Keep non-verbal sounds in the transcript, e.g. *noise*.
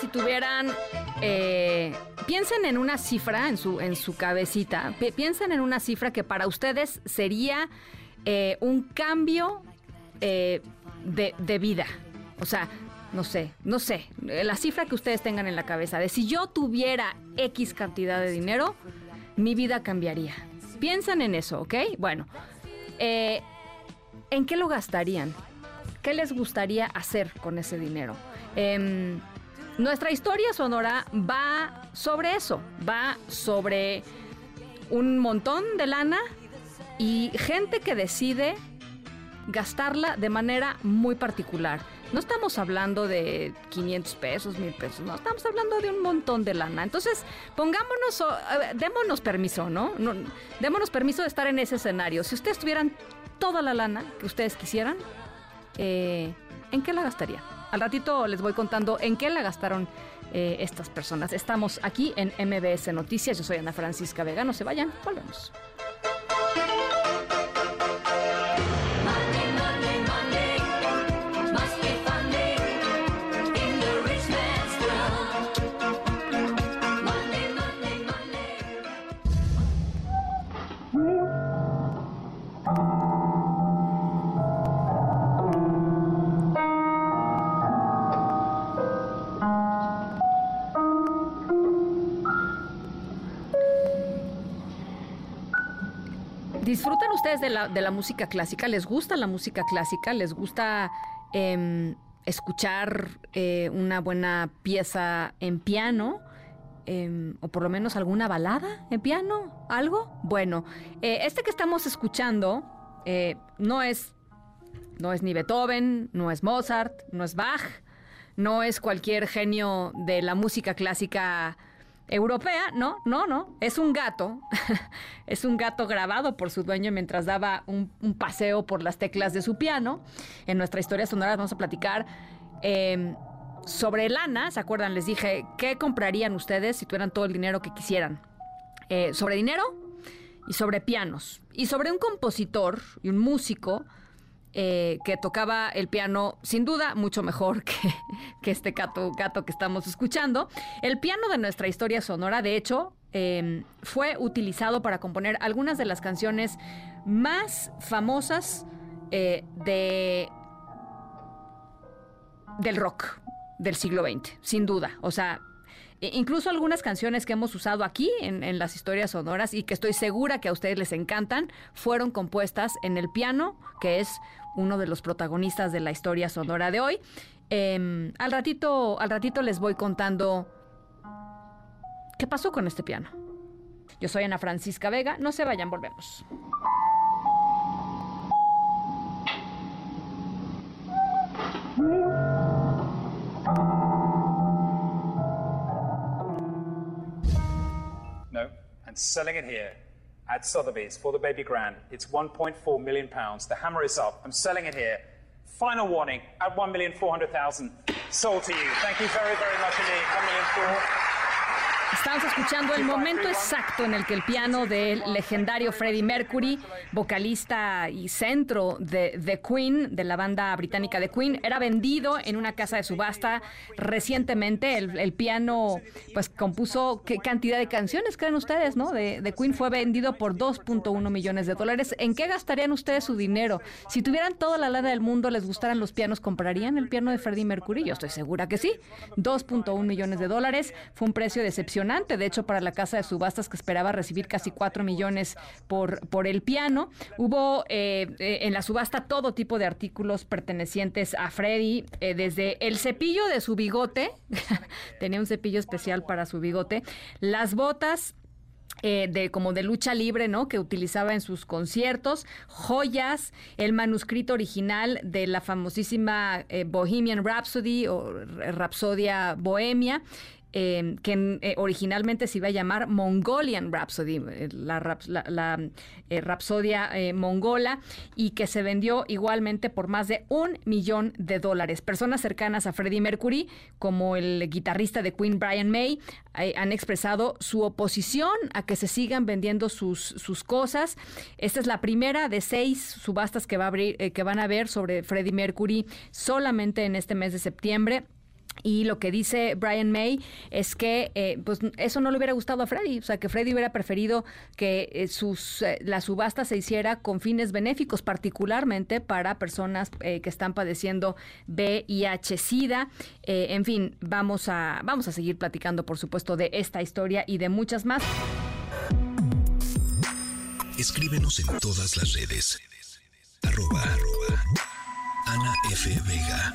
Si tuvieran... Eh, piensen en una cifra en su, en su cabecita. piensen en una cifra que para ustedes sería eh, un cambio eh, de, de vida. O sea, no sé, no sé, la cifra que ustedes tengan en la cabeza, de si yo tuviera X cantidad de dinero, mi vida cambiaría. Piensan en eso, ¿ok? Bueno, ¿en qué lo gastarían? ¿Qué les gustaría hacer con ese dinero? Eh, nuestra historia sonora va sobre eso, va sobre un montón de lana y gente que decide gastarla de manera muy particular. No estamos hablando de 500 pesos, 1000 pesos, no, estamos hablando de un montón de lana. Entonces, pongámonos, démonos permiso, ¿no? ¿no? Démonos permiso de estar en ese escenario. Si ustedes tuvieran toda la lana que ustedes quisieran, eh, ¿en qué la gastarían? Al ratito les voy contando en qué la gastaron eh, estas personas. Estamos aquí en MBS Noticias. Yo soy Ana Francisca Vega. No se vayan, volvemos. ¿Disfrutan ustedes de la, de la música clásica? ¿Les gusta la música clásica? ¿Les gusta em, escuchar eh, una buena pieza en piano? Em, o por lo menos alguna balada en piano, algo. Bueno, eh, este que estamos escuchando eh, no es no es ni Beethoven, no es Mozart, no es Bach, no es cualquier genio de la música clásica europea, no, no, no, es un gato, *laughs* es un gato grabado por su dueño mientras daba un, paseo por las teclas de su piano. En nuestra historia sonora vamos a platicar em, sobre lana, ¿se acuerdan? Les dije, ¿qué comprarían ustedes si tuvieran todo el dinero que quisieran? Eh, sobre dinero y sobre pianos, y sobre un compositor y un músico eh, que tocaba el piano sin duda mucho mejor *laughs* que, este gato, gato, que estamos escuchando. El piano de nuestra historia sonora, de hecho, em, fue utilizado para componer algunas de las canciones más famosas eh, de, del rock del siglo XX, sin duda. O sea, e incluso algunas canciones que hemos usado aquí en, las historias sonoras y que estoy segura que a ustedes les encantan, fueron compuestas en el piano, que es uno de los protagonistas de la historia sonora de hoy. Em, al, ratito, al ratito les voy contando qué pasó con este piano. Yo soy Ana Francisca Vega, no se vayan, volvemos. And selling it here at Sotheby's for the baby grand. It's 1.4 million pounds. The hammer is up. I'm selling it here. Final warning at 1,400,000. Sold to you. Thank you very, very much indeed. 1,400,000. Estamos escuchando el momento exacto en el que el piano del legendario Freddie Mercury, vocalista y centro de The Queen, de la banda británica The Queen, era vendido en una casa de subasta recientemente. El, piano, pues compuso qué cantidad de canciones creen ustedes, ¿no? De The Queen fue vendido por 2.1 millones de dólares. ¿En qué gastarían ustedes su dinero? Si tuvieran toda la lana del mundo, les gustaran los pianos, ¿comprarían el piano de Freddie Mercury? Yo estoy segura que sí. 2.1 millones de dólares fue un precio de hecho, para la casa de subastas que esperaba recibir casi 4 millones por, el piano. Hubo eh, eh, en la subasta todo tipo de artículos pertenecientes a Freddy, eh, desde el cepillo de su bigote, *laughs* tenía un cepillo especial para su bigote, las botas eh, de como de lucha libre, ¿no? Que utilizaba en sus conciertos, joyas, el manuscrito original de la famosísima eh, Bohemian Rhapsody o Rapsodia Bohemia, Em, que eh, originalmente se iba a llamar Mongolian Rhapsody, eh, la, la, eh, Rapsodia mongola, y que se vendió igualmente por más de un millón de dólares. Personas cercanas a Freddie Mercury, como el guitarrista de Queen Brian May, han expresado su oposición a que se sigan vendiendo sus, sus cosas. Esta es la primera de seis subastas que, va a abrir, que van a haber sobre Freddie Mercury solamente en este mes de septiembre. Y lo que dice Brian May es que eh, pues eso no le hubiera gustado a Freddy, o sea, que Freddy hubiera preferido que eh, sus, eh, la subasta se hiciera con fines benéficos, particularmente para personas que están padeciendo VIH-Sida. en fin, vamos a, vamos a seguir platicando, por supuesto, de esta historia y de muchas más. Escríbenos en todas las redes. Arroba Ana F. Vega.